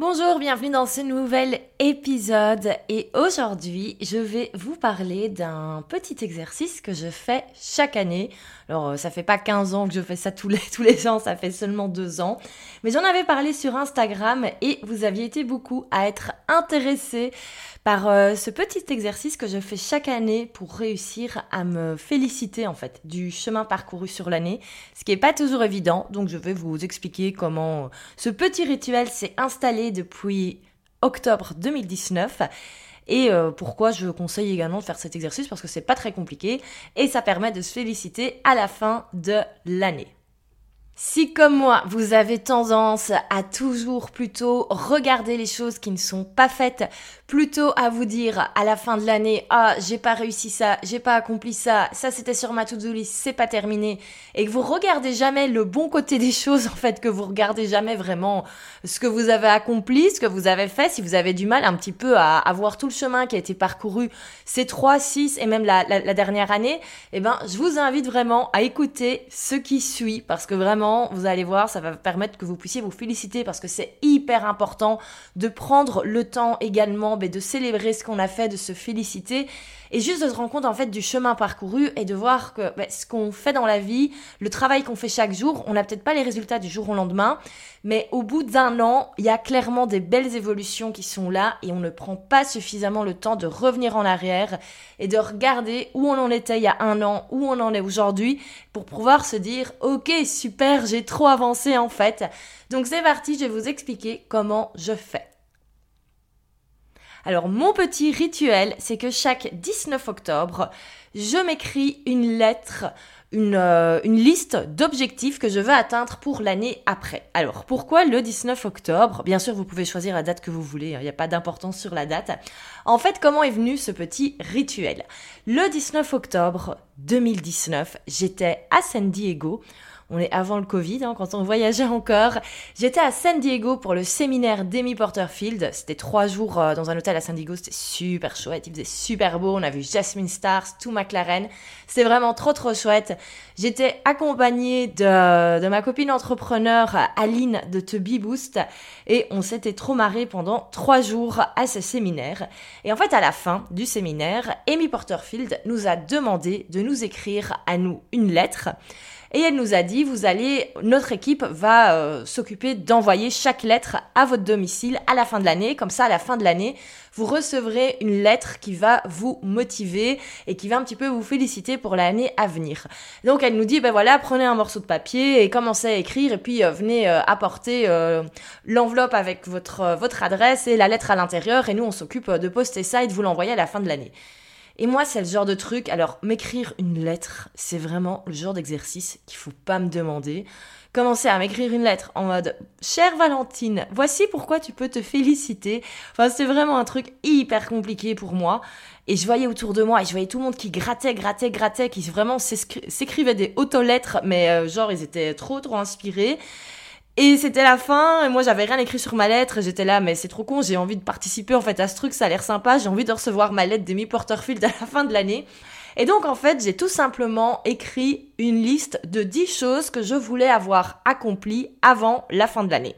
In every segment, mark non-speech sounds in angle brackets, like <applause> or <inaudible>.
Bonjour, bienvenue dans ce nouvel épisode et aujourd'hui je vais vous parler d'un petit exercice que je fais chaque année. Alors euh, ça fait pas 15 ans que je fais ça tous les, <laughs> tous ans, ça fait seulement 2 ans. Mais j'en avais parlé sur Instagram et vous aviez été beaucoup à être intéressés par euh, ce petit exercice que je fais chaque année pour réussir à me féliciter en fait du chemin parcouru sur l'année, ce qui n'est pas toujours évident. Donc je vais vous expliquer comment ce petit rituel s'est installé depuis octobre 2019 et euh, pourquoi je conseille également de faire cet exercice? Parce que c'est pas très compliqué et ça permet de se féliciter à la fin de l'année. Si comme moi, vous avez tendance à toujours plutôt regarder les choses qui ne sont pas faites, plutôt à vous dire à la fin de l'année, ah, j'ai pas réussi ça, j'ai pas accompli ça, ça c'était sur ma to-do c'est pas terminé, et que vous regardez jamais le bon côté des choses, en fait, que vous regardez jamais vraiment ce que vous avez accompli, ce que vous avez fait, si vous avez du mal un petit peu à, à voir tout le chemin qui a été parcouru ces trois, six et même la, la, la dernière année, eh ben, je vous invite vraiment à écouter ce qui suit, parce que vraiment, vous allez voir, ça va permettre que vous puissiez vous féliciter parce que c'est hyper important de prendre le temps également ben, de célébrer ce qu'on a fait, de se féliciter et juste de se rendre compte en fait du chemin parcouru et de voir que ben, ce qu'on fait dans la vie, le travail qu'on fait chaque jour, on n'a peut-être pas les résultats du jour au lendemain, mais au bout d'un an, il y a clairement des belles évolutions qui sont là et on ne prend pas suffisamment le temps de revenir en arrière et de regarder où on en était il y a un an, où on en est aujourd'hui pour pouvoir se dire ok super, j'ai trop avancé en fait. Donc c'est parti, je vais vous expliquer comment je fais. Alors mon petit rituel, c'est que chaque 19 octobre, je m'écris une lettre, une, euh, une liste d'objectifs que je veux atteindre pour l'année après. Alors pourquoi le 19 octobre? Bien sûr, vous pouvez choisir la date que vous voulez, hein, il n'y a pas d'importance sur la date. En fait, comment est venu ce petit rituel? Le 19 octobre 2019, j'étais à San Diego on est avant le Covid, hein, quand on voyageait encore. J'étais à San Diego pour le séminaire d'Amy Porterfield. C'était trois jours euh, dans un hôtel à San Diego. C'était super chouette. Il faisait super beau. On a vu Jasmine Stars, tout McLaren. C'était vraiment trop trop chouette. J'étais accompagnée de, de ma copine entrepreneur Aline de To Be Boost et on s'était trop marré pendant trois jours à ce séminaire. Et en fait, à la fin du séminaire, Amy Porterfield nous a demandé de nous écrire à nous une lettre et elle nous a dit, vous allez, notre équipe va euh, s'occuper d'envoyer chaque lettre à votre domicile à la fin de l'année. Comme ça, à la fin de l'année, vous recevrez une lettre qui va vous motiver et qui va un petit peu vous féliciter pour l'année à venir. Donc elle nous dit, ben voilà, prenez un morceau de papier et commencez à écrire et puis euh, venez euh, apporter l'enveloppe avec votre, votre adresse et la lettre à l'intérieur et nous on s'occupe de poster ça et de vous l'envoyer à la fin de l'année. Et moi, c'est le genre de truc. Alors, m'écrire une lettre, c'est vraiment le genre d'exercice qu'il faut pas me demander. Commencer à m'écrire une lettre en mode Chère Valentine, voici pourquoi tu peux te féliciter. Enfin, c'est vraiment un truc hyper compliqué pour moi. Et je voyais autour de moi, et je voyais tout le monde qui grattait, grattait, grattait, qui vraiment s'écrivait des auto-lettres, mais euh, genre, ils étaient trop, trop inspirés. Et c'était la fin, et moi j'avais rien écrit sur ma lettre, j'étais là, mais c'est trop con, j'ai envie de participer en fait à ce truc, ça a l'air sympa, j'ai envie de recevoir ma lettre d'Amy Porterfield à la fin de l'année. Et donc en fait, j'ai tout simplement écrit une liste de 10 choses que je voulais avoir accomplies avant la fin de l'année.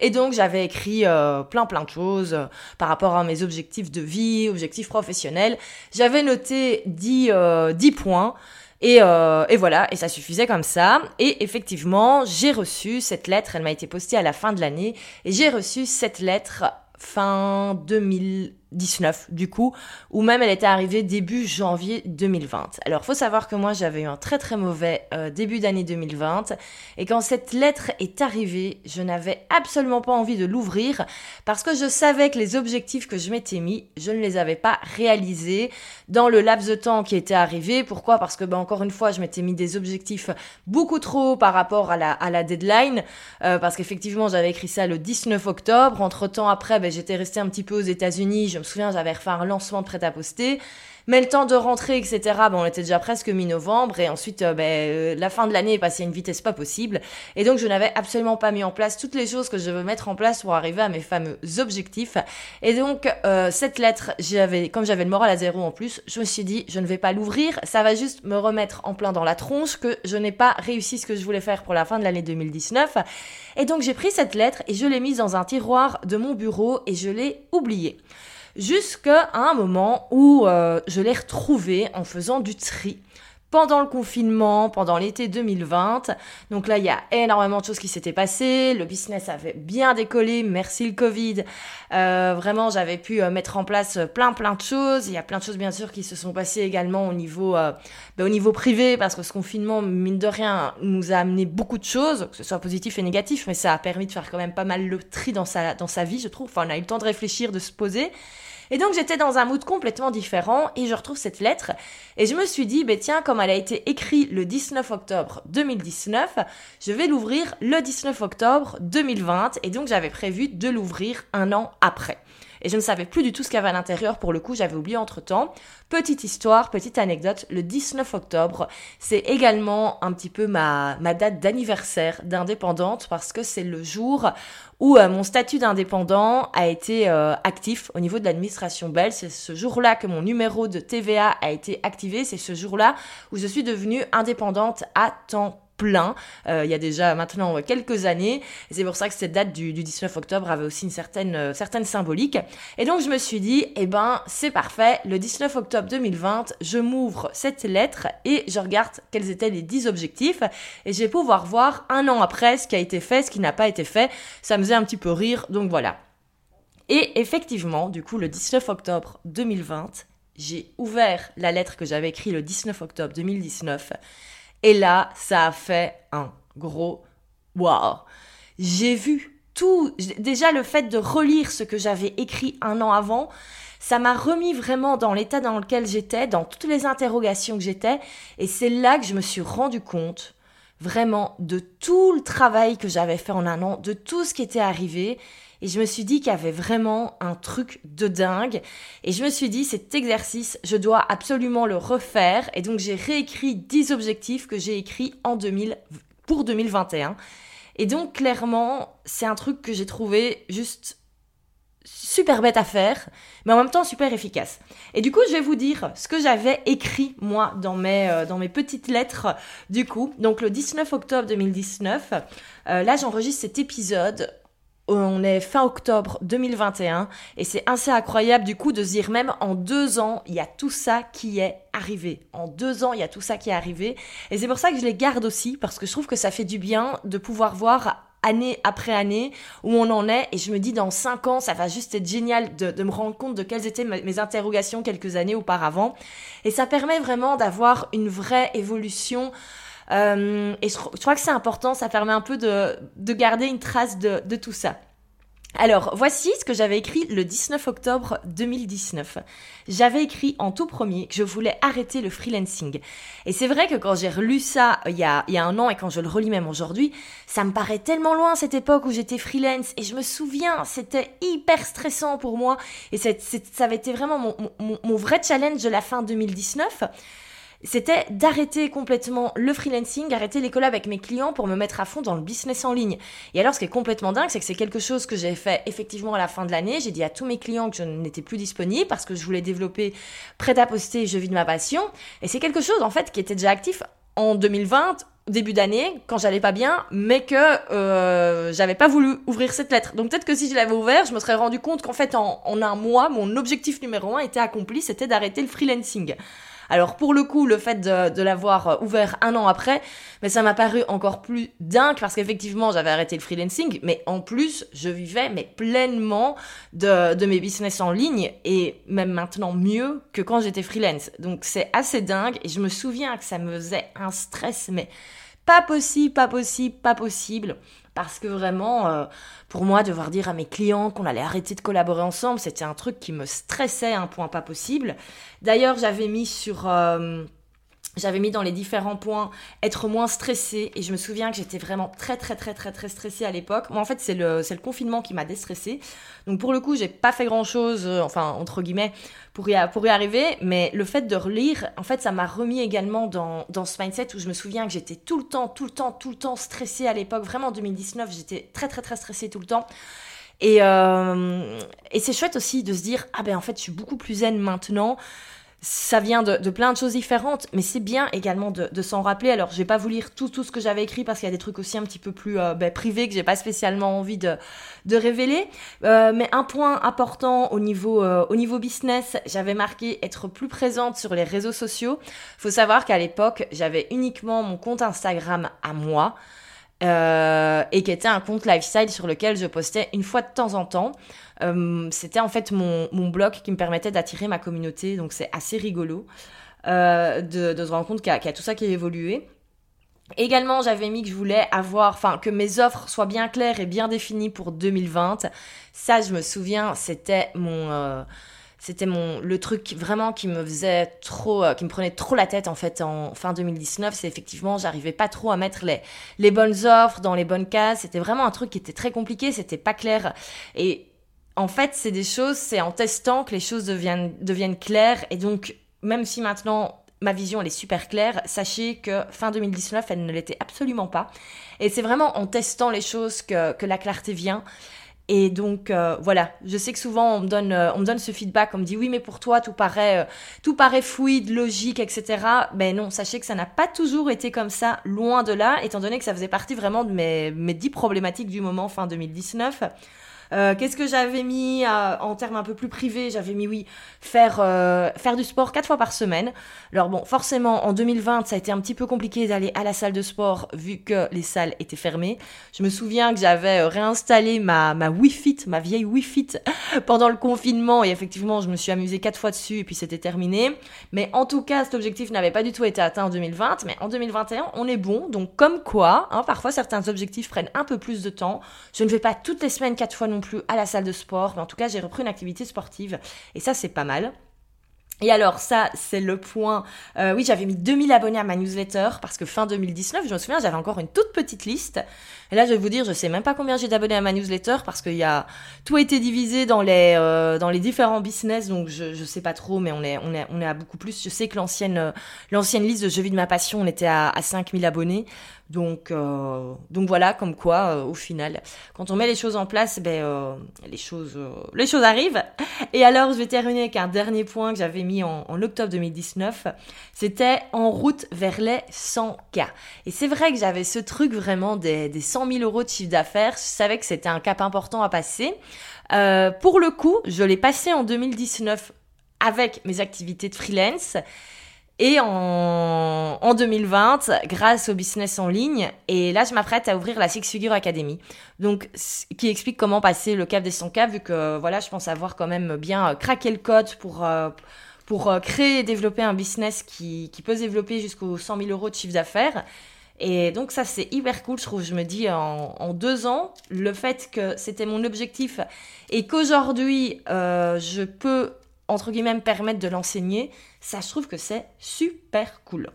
Et donc j'avais écrit euh, plein plein de choses euh, par rapport à mes objectifs de vie, objectifs professionnels. J'avais noté 10, 10 points. Et, euh, et, voilà, et ça suffisait comme ça. Et effectivement, j'ai reçu cette lettre, elle m'a été postée à la fin de l'année, et j'ai reçu cette lettre fin 2000, 2019 du coup, ou même elle était arrivée début janvier 2020. Alors faut savoir que moi j'avais eu un très très mauvais euh, début d'année 2020 et quand cette lettre est arrivée, je n'avais absolument pas envie de l'ouvrir parce que je savais que les objectifs que je m'étais mis, je ne les avais pas réalisés dans le laps de temps qui était arrivé. Pourquoi? Parce que ben, encore une fois, je m'étais mis des objectifs beaucoup trop par rapport à la, à la deadline euh, parce qu'effectivement j'avais écrit ça le 19 octobre. Entre temps après, ben, j'étais restée un petit peu aux États-Unis. Me souviens, j'avais refait un lancement prêt-à-poster. Mais le temps de rentrer, etc., bon, on était déjà presque mi-novembre et ensuite, euh, ben, euh, la fin de l'année est passée à une vitesse pas possible. Et donc, je n'avais absolument pas mis en place toutes les choses que je veux mettre en place pour arriver à mes fameux objectifs. Et donc, euh, cette lettre, j'avais, comme j'avais le moral à zéro en plus, je me suis dit, je ne vais pas l'ouvrir. Ça va juste me remettre en plein dans la tronche que je n'ai pas réussi ce que je voulais faire pour la fin de l'année 2019. Et donc, j'ai pris cette lettre et je l'ai mise dans un tiroir de mon bureau et je l'ai oubliée jusqu'à un moment où euh, je l'ai retrouvé en faisant du tri pendant le confinement, pendant l'été 2020. Donc là, il y a énormément de choses qui s'étaient passées. Le business avait bien décollé, merci le Covid. Euh, vraiment, j'avais pu euh, mettre en place plein plein de choses. Il y a plein de choses bien sûr qui se sont passées également au niveau, ben, au niveau privé, parce que ce confinement, mine de rien, nous a amené beaucoup de choses, que ce soit positif et négatif, mais ça a permis de faire quand même pas mal le tri dans sa, dans sa vie, je trouve. Enfin, on a eu le temps de réfléchir, de se poser. Et donc j'étais dans un mood complètement différent et je retrouve cette lettre. Et je me suis dit, ben tiens, comme elle a été écrite le 19 octobre 2019, je vais l'ouvrir le 19 octobre 2020 et donc j'avais prévu de l'ouvrir un an après et je ne savais plus du tout ce qu'il y avait à l'intérieur. Pour le coup, j'avais oublié entre temps. Petite histoire, petite anecdote, le 19 octobre, c'est également un petit peu ma, ma date d'anniversaire d'indépendante parce que c'est le jour où euh, mon statut d'indépendant a été euh, actif au niveau de l'administration belge. C'est ce jour-là que mon numéro de TVA a été activé. C'est ce jour-là où je suis devenue indépendante à temps plein, euh, il y a déjà maintenant quelques années. C'est pour ça que cette date du, 19 octobre avait aussi une certaine, euh, certaine symbolique. Et donc je me suis dit, eh ben c'est parfait, le 19 octobre 2020, je m'ouvre cette lettre et je regarde quels étaient les 10 objectifs. Et je vais pouvoir voir un an après ce qui a été fait, ce qui n'a pas été fait. Ça me faisait un petit peu rire, donc voilà. Et effectivement, du coup, le 19 octobre 2020, j'ai ouvert la lettre que j'avais écrite le 19 octobre 2019 et là, ça a fait un gros wow. J'ai vu tout. Déjà, le fait de relire ce que j'avais écrit un an avant, ça m'a remis vraiment dans l'état dans lequel j'étais, dans toutes les interrogations que j'étais. Et c'est là que je me suis rendu compte vraiment de tout le travail que j'avais fait en un an, de tout ce qui était arrivé. Et je me suis dit qu'il y avait vraiment un truc de dingue. Et je me suis dit, cet exercice, je dois absolument le refaire. Et donc, j'ai réécrit 10 objectifs que j'ai écrits en 2000, pour 2021. Et donc, clairement, c'est un truc que j'ai trouvé juste super bête à faire, mais en même temps super efficace. Et du coup, je vais vous dire ce que j'avais écrit moi dans mes, euh, dans mes petites lettres du coup. Donc le 19 octobre 2019, euh, là j'enregistre cet épisode on est fin octobre 2021 et c'est assez incroyable du coup de se dire même en deux ans, il y a tout ça qui est arrivé. En deux ans, il y a tout ça qui est arrivé. Et c'est pour ça que je les garde aussi parce que je trouve que ça fait du bien de pouvoir voir année après année où on en est. Et je me dis dans cinq ans ça va juste être génial de, me rendre compte de quelles étaient mes interrogations quelques années auparavant. Et ça permet vraiment d'avoir une vraie évolution. Euh, et je, crois que c'est important, ça permet un peu de, de garder une trace de, de tout ça. Alors, voici ce que j'avais écrit le 19 octobre 2019. J'avais écrit en tout premier que je voulais arrêter le freelancing. Et c'est vrai que quand j'ai relu ça il y, a, il y a un an et quand je le relis même aujourd'hui, ça me paraît tellement loin cette époque où j'étais freelance. Et je me souviens, c'était hyper stressant pour moi. Et ça avait été vraiment mon, mon vrai challenge de la fin 2019 c'était d'arrêter complètement le freelancing, arrêter les collabs avec mes clients pour me mettre à fond dans le business en ligne. Et alors, ce qui est complètement dingue, c'est que c'est quelque chose que j'ai fait effectivement à la fin de l'année. J'ai dit à tous mes clients que je n'étais plus disponible parce que je voulais développer prêt à poster, je vis de ma passion. Et c'est quelque chose, en fait, qui était déjà actif en 2020, début d'année, quand j'allais pas bien, mais que euh, j'avais pas voulu ouvrir cette lettre. Donc peut-être que si je l'avais ouvert, je me serais rendu compte qu'en fait, en, en un mois, mon objectif numéro un était accompli, c'était d'arrêter le freelancing. Alors pour le coup, le fait de, l'avoir ouvert un an après, mais ça m'a paru encore plus dingue parce qu'effectivement, j'avais arrêté le freelancing, mais en plus, je vivais mais pleinement de, de mes business en ligne et même maintenant mieux que quand j'étais freelance. Donc c'est assez dingue et je me souviens que ça me faisait un stress, mais pas possible, pas possible, pas possible. Parce que vraiment, euh, pour moi, devoir dire à mes clients qu'on allait arrêter de collaborer ensemble, c'était un truc qui me stressait à un point pas possible. D'ailleurs, j'avais mis sur... Euh, j'avais mis dans les différents points être moins stressé et je me souviens que j'étais vraiment très très très très très stressée à l'époque. Moi en fait c'est le, le confinement qui m'a déstressée. Donc pour le coup j'ai pas fait grand chose, euh, enfin entre guillemets, pour y, pour y arriver. Mais le fait de relire, en fait ça m'a remis également dans, dans ce mindset où je me souviens que j'étais tout le temps, tout le temps, tout le temps stressée à l'époque. Vraiment en 2019 j'étais très très très stressée tout le temps. Et, euh, et c'est chouette aussi de se dire, ah ben en fait je suis beaucoup plus zen maintenant ça vient de, plein de choses différentes, mais c'est bien également de, s'en rappeler. Alors, je vais pas vous lire tout, tout ce que j'avais écrit parce qu'il y a des trucs aussi un petit peu plus euh, ben, privés que j'ai pas spécialement envie de, de révéler. Euh, mais un point important au niveau, euh, au niveau business, j'avais marqué être plus présente sur les réseaux sociaux. Faut savoir qu'à l'époque, j'avais uniquement mon compte Instagram à moi. Euh, et qui était un compte lifestyle sur lequel je postais une fois de temps en temps. Euh, c'était en fait mon, blog qui me permettait d'attirer ma communauté, donc c'est assez rigolo euh, de, de, se rendre compte qu'il y, a tout ça qui a évolué. Également, j'avais mis que je voulais avoir, enfin, que mes offres soient bien claires et bien définies pour 2020. Ça, je me souviens, c'était mon, c'était mon le truc vraiment qui me faisait trop euh, qui me prenait trop la tête en fait en fin 2019 c'est effectivement j'arrivais pas trop à mettre les les bonnes offres dans les bonnes cases c'était vraiment un truc qui était très compliqué c'était pas clair et en fait c'est des choses c'est en testant que les choses deviennent deviennent claires et donc même si maintenant ma vision elle est super claire, sachez que fin 2019 elle ne l'était absolument pas. Et c'est vraiment en testant les choses que, que la clarté vient. Et donc euh, voilà, je sais que souvent on me donne, euh, on me donne ce feedback, on me dit oui mais pour toi tout paraît, euh, tout paraît fluide, logique, etc. Ben non, sachez que ça n'a pas toujours été comme ça, loin de là, étant donné que ça faisait partie vraiment de mes, mes 10 problématiques du moment fin 2019. Euh, qu'est-ce que j'avais mis euh, en termes un peu plus privés? J'avais mis oui, faire euh, faire du sport quatre fois par semaine. Alors bon, forcément en 2020, ça a été un petit peu compliqué d'aller à la salle de sport vu que les salles étaient fermées. Je me souviens que j'avais réinstallé ma ma Wi-Fi, ma vieille Wi-Fi <laughs> pendant le confinement et effectivement, je me suis amusée quatre fois dessus et puis c'était terminé. Mais en tout cas, cet objectif n'avait pas du tout été atteint en 2020, mais en 2021, on est bon. Donc comme quoi, hein, parfois certains objectifs prennent un peu plus de temps. Je ne vais pas toutes les semaines quatre fois non plus à la salle de sport, mais en tout cas, j'ai repris une activité sportive et ça, c'est pas mal. Et alors ça, c'est le point. Euh, oui, j'avais mis 2000 abonnés à ma newsletter parce que fin 2019, je me souviens, j'avais encore une toute petite liste. Et là, je vais vous dire, je sais même pas combien j'ai d'abonnés à ma newsletter parce qu'il y a tout a été divisé dans les euh, différents business, donc je je sais pas trop, mais on est on est on à beaucoup plus. Je sais que l'ancienne euh, l'ancienne liste de Je vis de ma passion, on était à, à 5000 abonnés. Donc, euh, donc voilà, comme quoi, euh, au final, quand on met les choses en place, ben, euh, les choses, les choses arrivent. Et alors, je vais terminer avec un dernier point que j'avais mis en, en, octobre 2019. C'était en route vers les 100K. Et c'est vrai que j'avais ce truc vraiment des, des 100 000 euros de chiffre d'affaires. Je savais que c'était un cap important à passer. pour le coup, je l'ai passé en 2019 avec mes activités de freelance. Et en, en 2020, grâce au business en ligne, et là je m'apprête à ouvrir la Six Figure Academy, donc qui explique comment passer le cap des 100K, vu que voilà, je pense avoir quand même bien craqué le code pour euh, pour euh, créer et développer un business qui, qui peut se développer jusqu'aux 100 000 euros de chiffre d'affaires. Et donc ça c'est hyper cool, je trouve. Je me dis en, en deux ans, le fait que c'était mon objectif et qu'aujourd'hui euh, je peux entre guillemets me permettre de l'enseigner, ça je trouve que c'est super cool.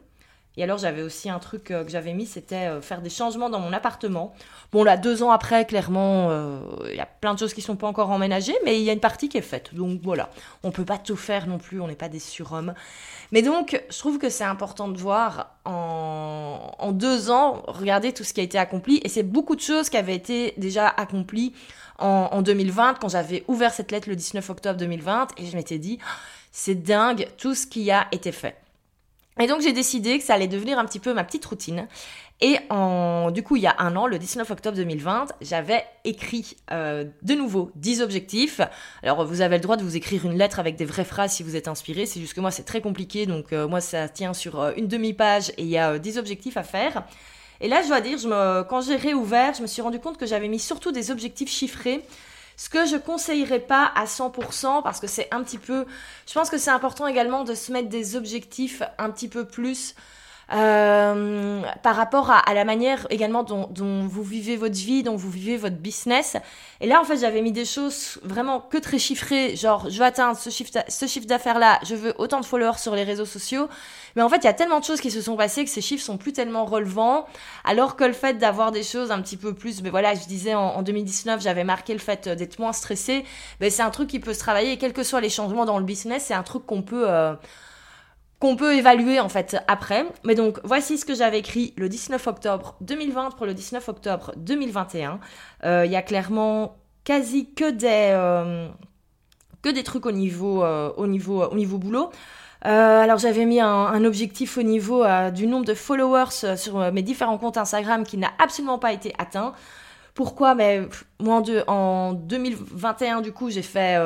Et alors j'avais aussi un truc euh, que j'avais mis, c'était euh, faire des changements dans mon appartement. Bon là, deux ans après, clairement, euh, il y a plein de choses qui sont pas encore emménagées, mais il y a une partie qui est faite. Donc voilà, on peut pas tout faire non plus, on n'est pas des surhommes. Mais donc, je trouve que c'est important de voir en, en deux ans, regarder tout ce qui a été accompli. Et c'est beaucoup de choses qui avaient été déjà accomplies en, en 2020, quand j'avais ouvert cette lettre le 19 octobre 2020, et je m'étais dit, c'est dingue tout ce qui a été fait. Et donc j'ai décidé que ça allait devenir un petit peu ma petite routine. Et en, du coup, il y a un an, le 19 octobre 2020, j'avais écrit euh, de nouveau 10 objectifs. Alors, vous avez le droit de vous écrire une lettre avec des vraies phrases si vous êtes inspiré. C'est juste que moi, c'est très compliqué. Donc, euh, moi, ça tient sur euh, une demi-page et il y a 10 objectifs à faire. Et là, je dois dire, quand j'ai réouvert, je me suis rendu compte que j'avais mis surtout des objectifs chiffrés. Ce que je conseillerais pas à 100% parce que c'est un petit peu. Je pense que c'est important également de se mettre des objectifs un petit peu plus euh, par rapport à, la manière également dont, vous vivez votre vie, dont vous vivez votre business. Et là, en fait, j'avais mis des choses vraiment que très chiffrées, genre je veux atteindre ce chiffre, ce chiffre d'affaires-là, je veux autant de followers sur les réseaux sociaux. Mais en fait, il y a tellement de choses qui se sont passées que ces chiffres sont plus tellement relevants, alors que le fait d'avoir des choses un petit peu plus, mais voilà, je disais en, 2019, j'avais marqué le fait d'être moins stressé, mais c'est un truc qui peut se travailler, et quels que soient les changements dans le business, c'est un truc qu'on peut... Euh, qu'on peut évaluer en fait après. Mais donc voici ce que j'avais écrit le 19 octobre 2020 pour le 19 octobre 2021. Euh, il y a clairement quasi que des euh, que des trucs au niveau euh, au niveau au niveau boulot. alors j'avais mis un, objectif au niveau du nombre de followers sur mes différents comptes Instagram qui n'a absolument pas été atteint. Pourquoi? Mais moi en, 2021 du coup j'ai fait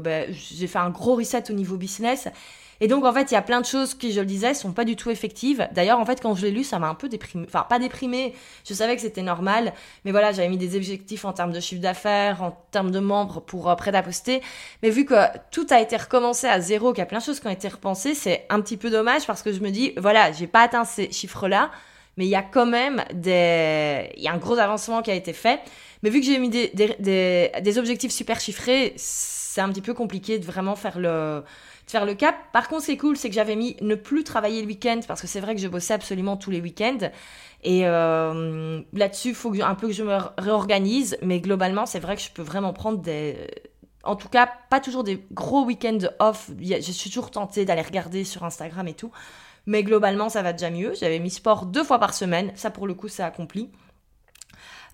ben, j'ai fait un gros reset au niveau business et donc, en fait, il y a plein de choses qui, je le disais, sont pas du tout effectives. D'ailleurs, en fait, quand je l'ai lu, ça m'a un peu déprimé. Enfin, pas déprimé. Je savais que c'était normal. Mais voilà, j'avais mis des objectifs en termes de chiffre d'affaires, en termes de membres pour euh, prêt. Mais vu que tout a été recommencé à zéro, qu'il y a plein de choses qui ont été repensées, c'est un petit peu dommage parce que je me dis, voilà, j'ai pas atteint ces chiffres-là. Mais il y a quand même des, il y a un gros avancement qui a été fait. Mais vu que j'ai mis des, des objectifs super chiffrés, c'est un petit peu compliqué de vraiment faire le, faire le cap. Par contre, c'est cool, c'est que j'avais mis ne plus travailler le week-end parce que c'est vrai que je bossais absolument tous les week-ends. Et euh, là-dessus, il faut un peu que je me réorganise. Mais globalement, c'est vrai que je peux vraiment prendre des. En tout cas, pas toujours des gros week-ends off. Je suis toujours tentée d'aller regarder sur Instagram et tout. Mais globalement, ça va déjà mieux. J'avais mis sport deux fois par semaine. Ça, pour le coup, c'est accompli.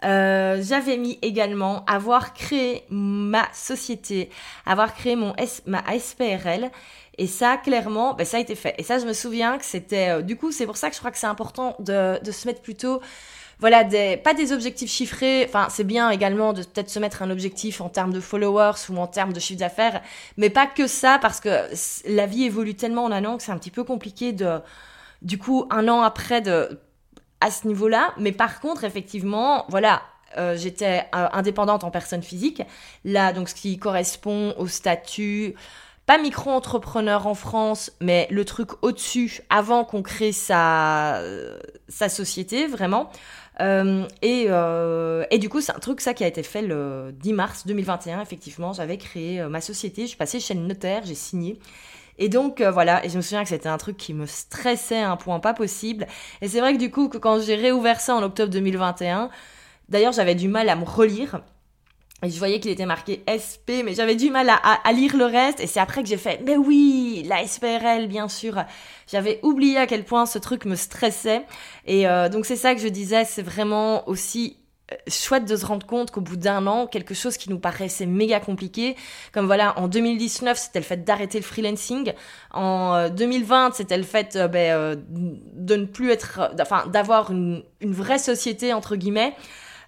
Euh, j'avais mis également avoir créé ma société, avoir créé mon ma SPRL. Et ça, clairement, ben, ça a été fait. Et ça, je me souviens que c'était... Euh, du coup, c'est pour ça que je crois que c'est important de, de se mettre plutôt voilà, des, pas des objectifs chiffrés. Enfin, c'est bien également de peut-être se mettre un objectif en termes de followers ou en termes de chiffre d'affaires, mais pas que ça, parce que la vie évolue tellement en un an que c'est un petit peu compliqué de, du coup, un an après, de à ce niveau-là. Mais par contre, effectivement, voilà, euh, j'étais euh, indépendante en personne physique. Là, donc, ce qui correspond au statut, pas micro-entrepreneur en France, mais le truc au-dessus, avant qu'on crée sa, sa société, vraiment. Euh, et, et, du coup, c'est un truc, ça, qui a été fait le 10 mars 2021, effectivement. J'avais créé ma société, je suis passée chez le notaire, j'ai signé. Et donc euh, voilà, et je me souviens que c'était un truc qui me stressait à un point pas possible. Et c'est vrai que du coup, quand j'ai réouvert ça en octobre 2021, d'ailleurs j'avais du mal à me relire. Et je voyais qu'il était marqué SP, mais j'avais du mal à, lire le reste. Et c'est après que j'ai fait, mais oui, la SPRL, bien sûr. J'avais oublié à quel point ce truc me stressait. Et euh, donc c'est ça que je disais, c'est vraiment aussi chouette de se rendre compte qu'au bout d'un an, quelque chose qui nous paraissait méga compliqué, comme voilà, en 2019, c'était le fait d'arrêter le freelancing. En 2020, euh, c'était le fait euh, ben, euh, de ne plus être, enfin, d'avoir une, une, vraie société, entre guillemets.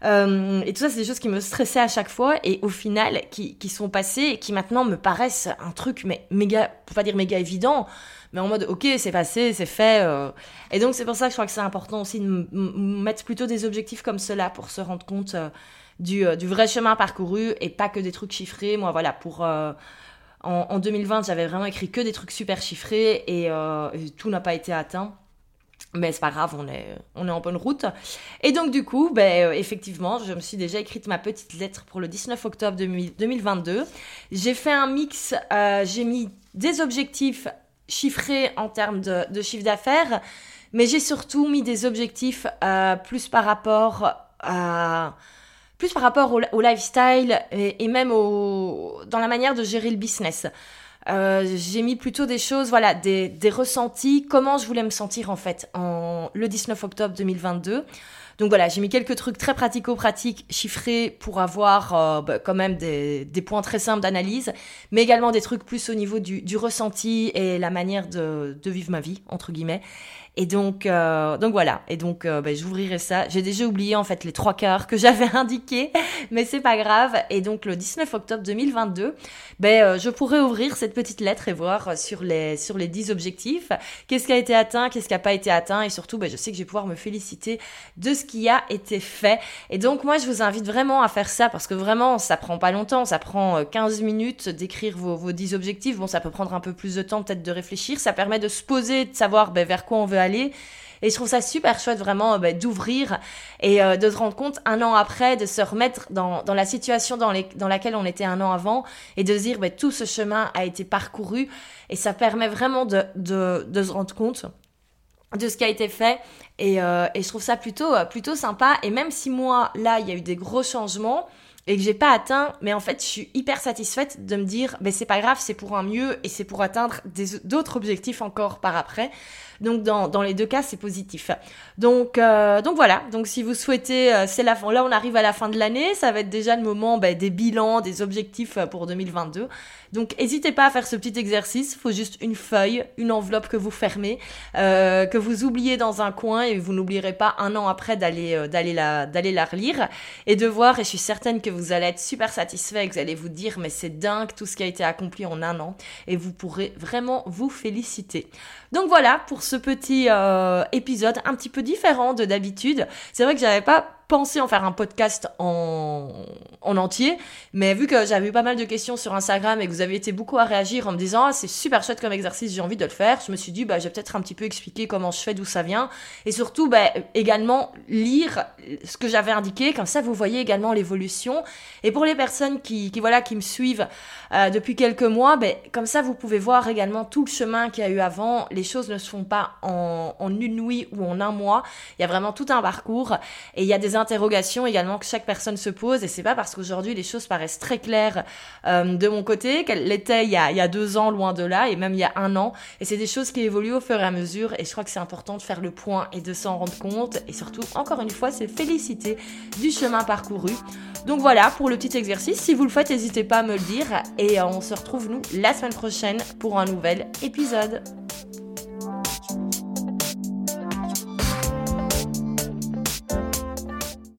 et tout ça, c'est des choses qui me stressaient à chaque fois et au final, qui, qui sont passées et qui maintenant me paraissent un truc, mais méga, pour pas dire méga évident, mais en mode ok c'est passé c'est fait euh. et donc c'est pour ça que je crois que c'est important aussi de mettre plutôt des objectifs comme cela pour se rendre compte euh, du, euh, du, vrai chemin parcouru et pas que des trucs chiffrés moi voilà pour en, 2020 j'avais vraiment écrit que des trucs super chiffrés et, tout n'a pas été atteint mais c'est pas grave, on est, on est en bonne route. Et donc, du coup, ben, effectivement, je me suis déjà écrite ma petite lettre pour le 19 octobre 2022. J'ai fait un mix, j'ai mis des objectifs chiffré en termes de, chiffre d'affaires, mais j'ai surtout mis des objectifs euh, plus par rapport au, lifestyle et, même au, dans la manière de gérer le business. Euh, j'ai mis plutôt des choses, voilà, des, des ressentis, comment je voulais me sentir en fait en le 19 octobre 2022. Donc voilà, j'ai mis quelques trucs très pratico-pratiques, chiffrés, pour avoir euh, bah, quand même des, des, points très simples d'analyse, mais également des trucs plus au niveau du, du ressenti et la manière de, de, vivre ma vie, entre guillemets. Et donc, euh, donc voilà. Et donc, euh, ben, j'ouvrirai ça. J'ai déjà oublié en fait les trois quarts que <laughs> j'avais indiqués, mais c'est pas grave. Et donc, le 19 octobre 2022, ben, euh, je pourrai ouvrir cette petite lettre et voir sur les sur les 10 objectifs qu'est-ce qui a été atteint, qu'est-ce qui a pas été atteint, et surtout, ben, je sais que je vais pouvoir me féliciter de ce qui a été fait. Et donc, moi, je vous invite vraiment à faire ça parce que vraiment, ça prend pas longtemps. Ça prend 15 minutes d'écrire vos, vos 10 objectifs. Bon, ça peut prendre un peu plus de temps peut-être de réfléchir. Ça permet de se poser, de savoir ben, vers quoi on veut aller. Et je trouve ça super chouette vraiment bah, d'ouvrir et euh, de se rendre compte un an après, de se remettre dans, dans la situation dans, laquelle on était un an avant et de dire bah, tout ce chemin a été parcouru et ça permet vraiment de, de, se rendre compte de ce qui a été fait et, euh, je trouve ça plutôt, plutôt sympa et même si moi là il y a eu des gros changements, et que j'ai pas atteint, mais en fait, je suis hyper satisfaite de me dire, ben c'est pas grave, c'est pour un mieux et c'est pour atteindre d'autres objectifs encore par après. Donc dans, dans les deux cas, c'est positif. Donc euh, donc voilà. Donc si vous souhaitez, euh, c'est la fin. Là, on arrive à la fin de l'année, ça va être déjà le moment ben, des bilans, des objectifs euh, pour 2022. Donc n'hésitez pas à faire ce petit exercice. Il faut juste une feuille, une enveloppe que vous fermez, que vous oubliez dans un coin et vous n'oublierez pas un an après d'aller d'aller la d'aller la relire et de voir. Et je suis certaine que vous allez être super satisfait, que vous allez vous dire mais c'est dingue tout ce qui a été accompli en un an et vous pourrez vraiment vous féliciter. Donc voilà pour ce petit euh, épisode un petit peu différent de d'habitude. C'est vrai que j'avais pas pensé en faire un podcast en, en entier, mais vu que j'avais eu pas mal de questions sur Instagram et que vous avez été beaucoup à réagir en me disant ah, c'est super chouette comme exercice, j'ai envie de le faire, je me suis dit bah je vais peut-être un petit peu expliquer comment je fais, d'où ça vient, et surtout bah, également lire ce que j'avais indiqué, comme ça vous voyez également l'évolution. Et pour les personnes qui, qui voilà qui me suivent euh, depuis quelques mois, bah, comme ça vous pouvez voir également tout le chemin qu'il y a eu avant. Les choses ne se font pas en, en une nuit ou en un mois. Il y a vraiment tout un parcours et il y a des interrogations également que chaque personne se pose et c'est pas parce qu'aujourd'hui les choses paraissent très claires euh, de mon côté qu'elles l'étaient il, y a, il y a deux ans loin de là et même il y a un an. Et c'est des choses qui évoluent au fur et à mesure et je crois que c'est important de faire le point et de s'en rendre compte. Et surtout encore une fois c'est féliciter du chemin parcouru. Donc voilà pour le petit exercice. Si vous le faites n'hésitez pas à me le dire. Et on se retrouve nous la semaine prochaine pour un nouvel épisode